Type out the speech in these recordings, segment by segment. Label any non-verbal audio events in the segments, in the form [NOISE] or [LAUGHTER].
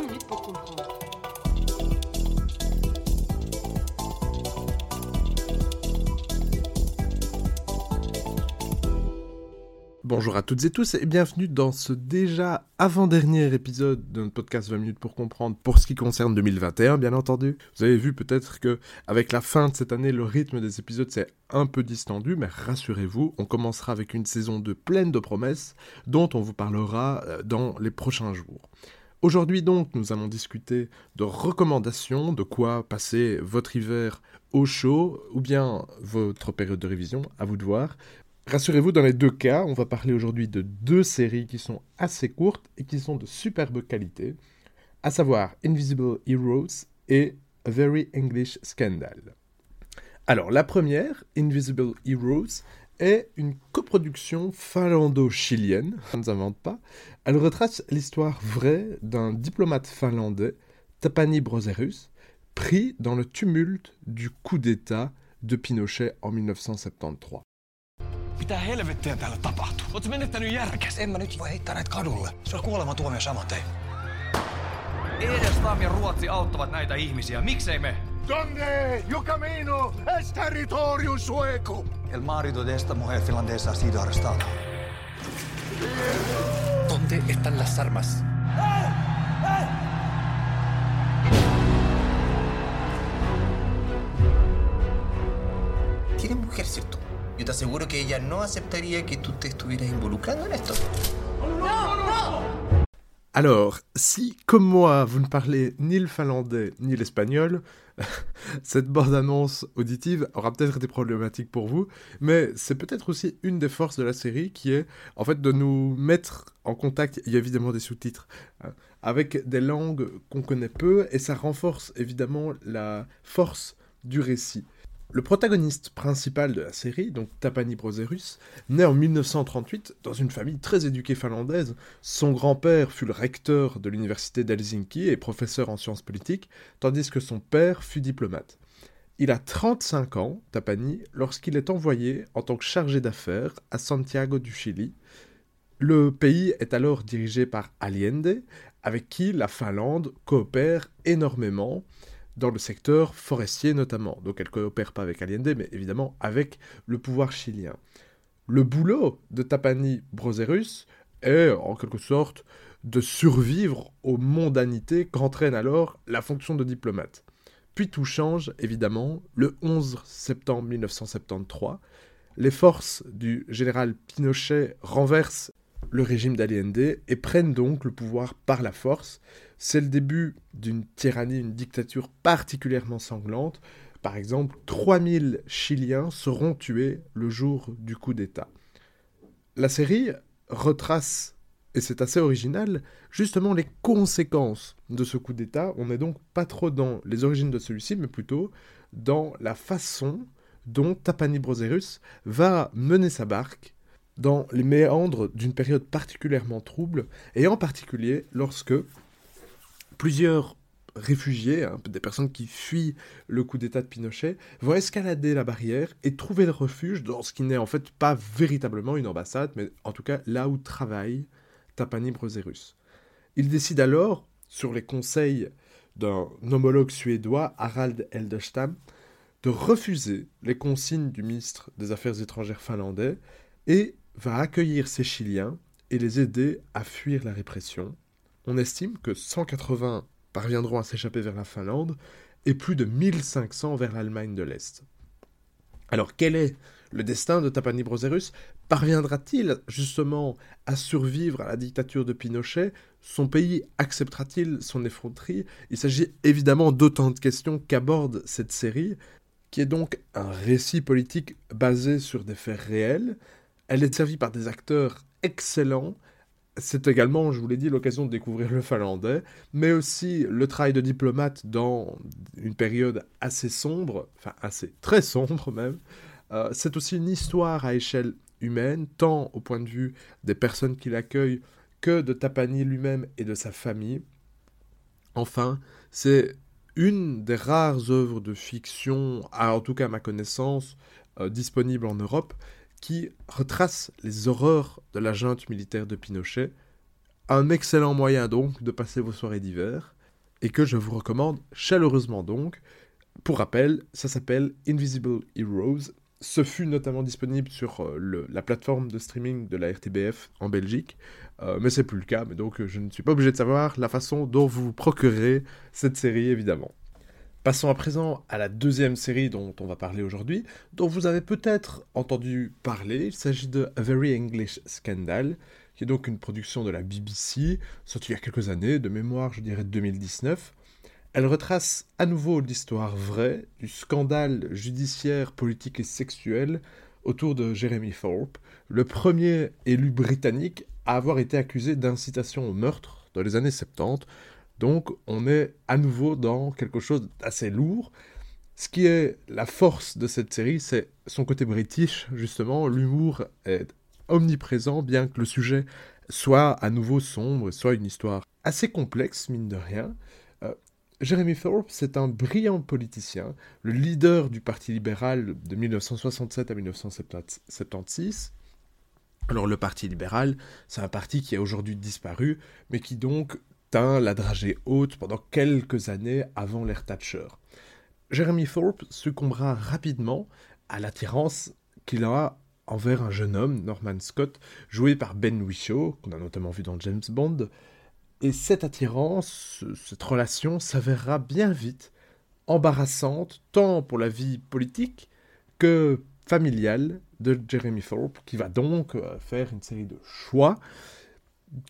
20 minutes pour comprendre. Bonjour à toutes et tous et bienvenue dans ce déjà avant-dernier épisode de notre podcast 20 minutes pour comprendre pour ce qui concerne 2021 bien entendu. Vous avez vu peut-être que avec la fin de cette année le rythme des épisodes s'est un peu distendu mais rassurez-vous, on commencera avec une saison de pleine de promesses dont on vous parlera euh, dans les prochains jours. Aujourd'hui donc, nous allons discuter de recommandations, de quoi passer votre hiver au chaud ou bien votre période de révision, à vous de voir. Rassurez-vous, dans les deux cas, on va parler aujourd'hui de deux séries qui sont assez courtes et qui sont de superbe qualité, à savoir Invisible Heroes et A Very English Scandal. Alors, la première, Invisible Heroes, est une coproduction finlando-chilienne, ça ne s'invente pas. Elle retrace l'histoire vraie d'un diplomate finlandais, Tapani Brozerus, pris dans le tumulte du coup d'État de Pinochet en 1973. Mitä helvettiä täällä tapahtuu? Oletko menettänyt järkäs? En mä nyt voi heittää näitä kadulle. Se on kuolema tuomio saman tein. Edes ja Ruotsi auttavat näitä ihmisiä. Miksei me? Donde yo camino es territorio sueco. El marido de esta mujer finlandesa ha sido arrestado. ¿Dónde están las armas? Tiene mujer, ¿cierto? Yo te aseguro que ella no aceptaría que tú te estuvieras involucrando en esto. Alors, si, comme moi, vous ne parlez ni le finlandais ni l'espagnol, [LAUGHS] cette bande-annonce auditive aura peut-être été problématique pour vous, mais c'est peut-être aussi une des forces de la série qui est, en fait, de nous mettre en contact, il y a évidemment des sous-titres, hein, avec des langues qu'on connaît peu, et ça renforce évidemment la force du récit. Le protagoniste principal de la série, donc Tapani Brozerus, naît en 1938 dans une famille très éduquée finlandaise. Son grand-père fut le recteur de l'université d'Helsinki et professeur en sciences politiques, tandis que son père fut diplomate. Il a 35 ans, Tapani, lorsqu'il est envoyé en tant que chargé d'affaires à Santiago du Chili. Le pays est alors dirigé par Allende, avec qui la Finlande coopère énormément, dans le secteur forestier notamment. Donc elle coopère pas avec Allende, mais évidemment avec le pouvoir chilien. Le boulot de Tapani Brozerus est en quelque sorte de survivre aux mondanités qu'entraîne alors la fonction de diplomate. Puis tout change, évidemment, le 11 septembre 1973. Les forces du général Pinochet renversent le régime d'Allende et prennent donc le pouvoir par la force. C'est le début d'une tyrannie, une dictature particulièrement sanglante. Par exemple, 3000 Chiliens seront tués le jour du coup d'État. La série retrace, et c'est assez original, justement les conséquences de ce coup d'État. On n'est donc pas trop dans les origines de celui-ci, mais plutôt dans la façon dont Tapani Brozerus va mener sa barque dans les méandres d'une période particulièrement trouble, et en particulier lorsque plusieurs réfugiés, hein, des personnes qui fuient le coup d'État de Pinochet, vont escalader la barrière et trouver le refuge dans ce qui n'est en fait pas véritablement une ambassade, mais en tout cas là où travaille Tapani Brozerus. Il décide alors, sur les conseils d'un homologue suédois, Harald Eldestam, de refuser les consignes du ministre des Affaires étrangères finlandais et va accueillir ces Chiliens et les aider à fuir la répression. On estime que 180 parviendront à s'échapper vers la Finlande et plus de 1500 vers l'Allemagne de l'Est. Alors quel est le destin de Tapani Brozerus Parviendra-t-il justement à survivre à la dictature de Pinochet? Son pays acceptera-t-il son effronterie? Il s'agit évidemment d'autant de questions qu'aborde cette série, qui est donc un récit politique basé sur des faits réels, elle est servie par des acteurs excellents. C'est également, je vous l'ai dit, l'occasion de découvrir le finlandais, mais aussi le travail de diplomate dans une période assez sombre, enfin assez très sombre même. Euh, c'est aussi une histoire à échelle humaine, tant au point de vue des personnes qui l'accueillent que de Tapani lui-même et de sa famille. Enfin, c'est une des rares œuvres de fiction, en tout cas à ma connaissance, euh, disponibles en Europe, qui retrace les horreurs de la junte militaire de Pinochet Un excellent moyen donc de passer vos soirées d'hiver, et que je vous recommande chaleureusement donc. Pour rappel, ça s'appelle Invisible Heroes. Ce fut notamment disponible sur euh, la plateforme de streaming de la RTBF en Belgique, euh, mais c'est plus le cas, mais donc je ne suis pas obligé de savoir la façon dont vous vous procurez cette série évidemment. Passons à présent à la deuxième série dont on va parler aujourd'hui, dont vous avez peut-être entendu parler. Il s'agit de A Very English Scandal, qui est donc une production de la BBC, sortie il y a quelques années, de mémoire je dirais 2019. Elle retrace à nouveau l'histoire vraie du scandale judiciaire, politique et sexuel autour de Jeremy Thorpe, le premier élu britannique à avoir été accusé d'incitation au meurtre dans les années 70. Donc on est à nouveau dans quelque chose d'assez lourd. Ce qui est la force de cette série, c'est son côté british, justement. L'humour est omniprésent, bien que le sujet soit à nouveau sombre, soit une histoire assez complexe, mine de rien. Jeremy Thorpe, c'est un brillant politicien, le leader du Parti libéral de 1967 à 1976. Alors le Parti libéral, c'est un parti qui a aujourd'hui disparu, mais qui donc la dragée haute pendant quelques années avant l'ère Thatcher. Jeremy Thorpe succombera rapidement à l'attirance qu'il a envers un jeune homme, Norman Scott, joué par Ben Whishaw, qu'on a notamment vu dans James Bond, et cette attirance, cette relation s'avérera bien vite embarrassante, tant pour la vie politique que familiale de Jeremy Thorpe, qui va donc euh, faire une série de choix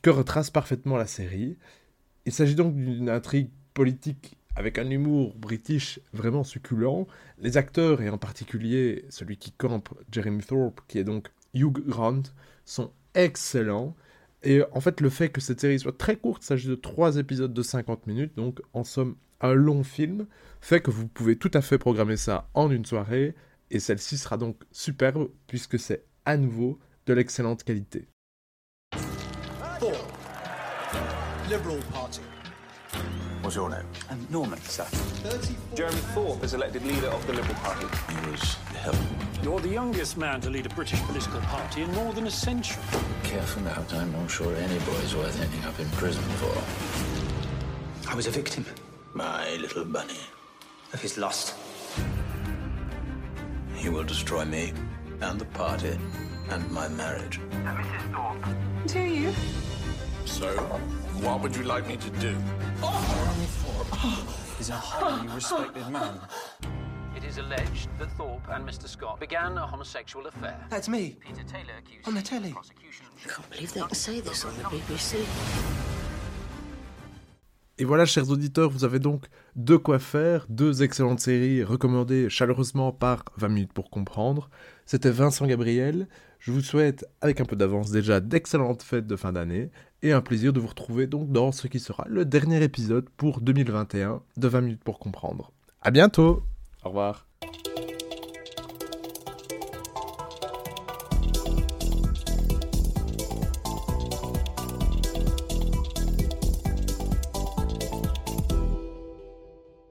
que retrace parfaitement la série. Il s'agit donc d'une intrigue politique avec un humour british vraiment succulent. Les acteurs, et en particulier celui qui campe Jeremy Thorpe, qui est donc Hugh Grant, sont excellents. Et en fait, le fait que cette série soit très courte, s'agit de 3 épisodes de 50 minutes, donc en somme un long film, fait que vous pouvez tout à fait programmer ça en une soirée, et celle-ci sera donc superbe, puisque c'est à nouveau de l'excellente qualité. Liberal Party. What's your name? And Norman, sir. Jeremy Thorpe is elected leader of the Liberal Party. He was the hell. You're the youngest man to lead a British political party in more than a century. Careful now, I'm not sure any boy's worth ending up in prison for. I was a victim My little bunny. of his lust. He will destroy me, and the party, and my marriage. And Mrs Thorpe to you. So, what would you like me to do? Jeremy Thorpe is a highly respected man. It is alleged that Thorpe and Mr. Scott began a homosexual affair. That's me. Peter Taylor accused On the telly. prosecution. I can't believe they can say this on the BBC. Et voilà, chers auditeurs, vous avez donc de quoi faire, deux excellentes séries recommandées chaleureusement par 20 minutes pour comprendre. C'était Vincent Gabriel. Je vous souhaite, avec un peu d'avance déjà, d'excellentes fêtes de fin d'année et un plaisir de vous retrouver donc dans ce qui sera le dernier épisode pour 2021 de 20 minutes pour comprendre. À bientôt. Au revoir.